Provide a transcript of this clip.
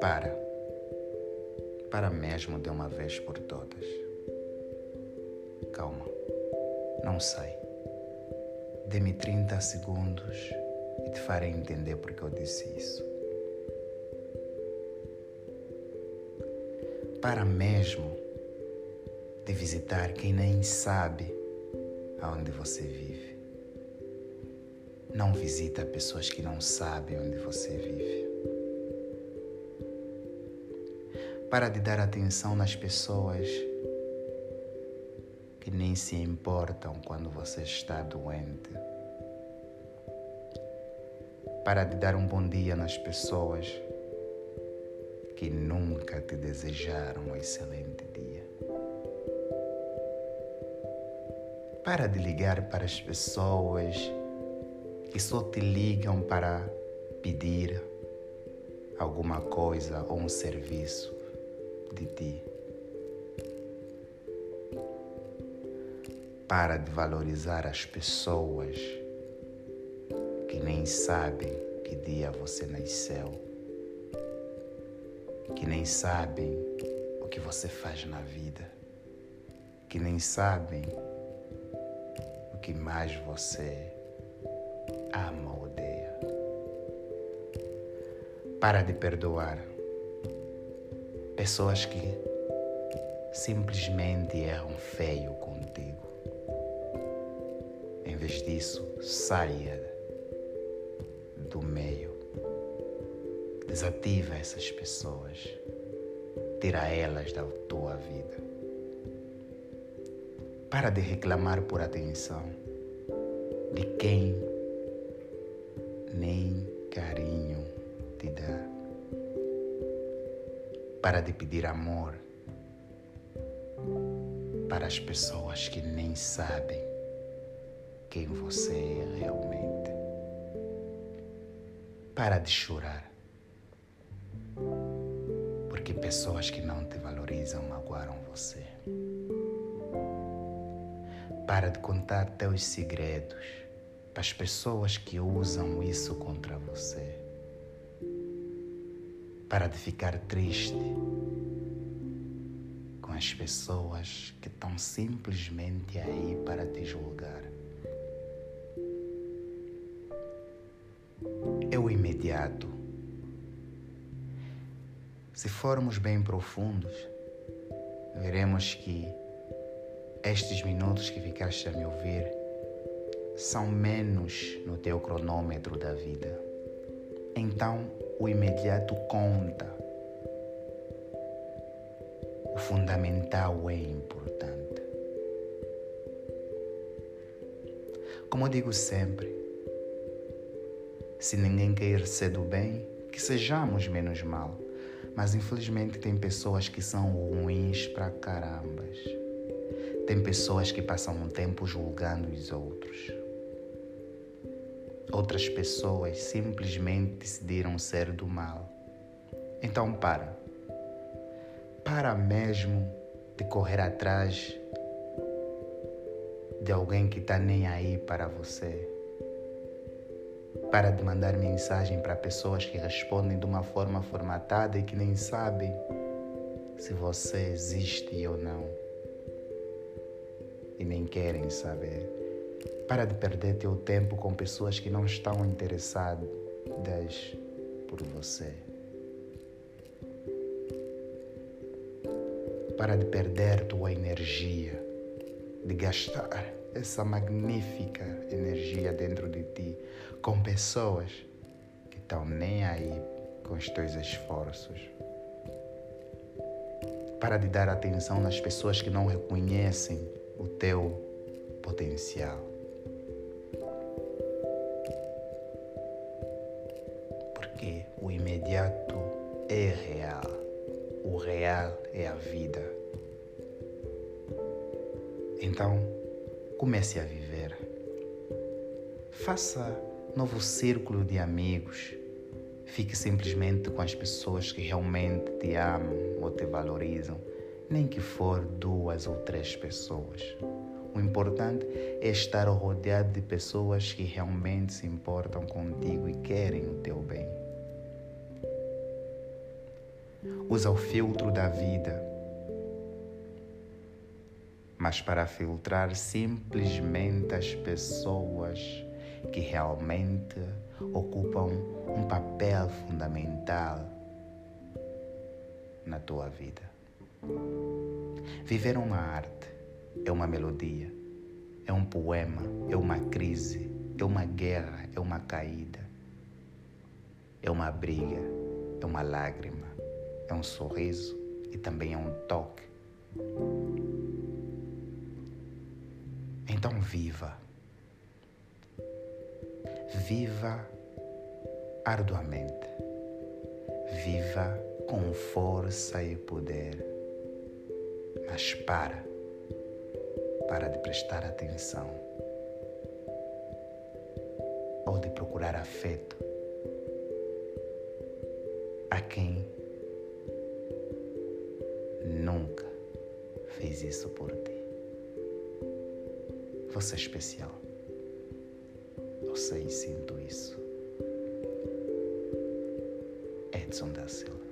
Para. Para mesmo de uma vez por todas. Calma. Não sei. Dê-me 30 segundos e te farei entender porque eu disse isso. Para mesmo de visitar quem nem sabe aonde você vive. Não visita pessoas que não sabem onde você vive. Para de dar atenção nas pessoas que nem se importam quando você está doente. Para de dar um bom dia nas pessoas que nunca te desejaram um excelente dia. Para de ligar para as pessoas que só te ligam para pedir alguma coisa ou um serviço de ti. Para de valorizar as pessoas que nem sabem que dia você nasceu, que nem sabem o que você faz na vida, que nem sabem o que mais você ama odeia. Para de perdoar pessoas que simplesmente erram feio contigo. Em vez disso, saia do meio. Desativa essas pessoas. Tira elas da tua vida. Para de reclamar por atenção de quem nem carinho te dá. Para de pedir amor para as pessoas que nem sabem quem você é realmente. Para de chorar. Porque pessoas que não te valorizam magoaram você. Para de contar teus segredos para as pessoas que usam isso contra você. Para de ficar triste com as pessoas que estão simplesmente aí para te julgar. É o imediato. Se formos bem profundos, veremos que estes minutos que ficaste a me ouvir são menos no teu cronômetro da vida. Então, o imediato conta. O fundamental é importante. Como eu digo sempre, se ninguém quer ser do bem, que sejamos menos mal. Mas infelizmente tem pessoas que são ruins pra carambas. Tem pessoas que passam um tempo julgando os outros. Outras pessoas simplesmente decidiram ser do mal. Então para. Para mesmo de correr atrás de alguém que está nem aí para você. Para de mandar mensagem para pessoas que respondem de uma forma formatada e que nem sabem se você existe ou não. E nem querem saber. Para de perder teu tempo com pessoas que não estão interessadas por você. Para de perder tua energia, de gastar essa magnífica energia dentro de ti com pessoas que estão nem aí com os teus esforços. Para de dar atenção nas pessoas que não reconhecem o teu potencial. Imediato é real, o real é a vida. Então, comece a viver. Faça novo círculo de amigos. Fique simplesmente com as pessoas que realmente te amam ou te valorizam, nem que for duas ou três pessoas. O importante é estar rodeado de pessoas que realmente se importam contigo e querem o Usa o filtro da vida, mas para filtrar simplesmente as pessoas que realmente ocupam um papel fundamental na tua vida. Viver uma arte é uma melodia, é um poema, é uma crise, é uma guerra, é uma caída, é uma briga, é uma lágrima, é um sorriso e também é um toque. Então viva. Viva arduamente. Viva com força e poder. Mas para para de prestar atenção ou de procurar afeto a quem fez isso por ti. Você é especial. Eu sei e sinto isso. Edson da Silva.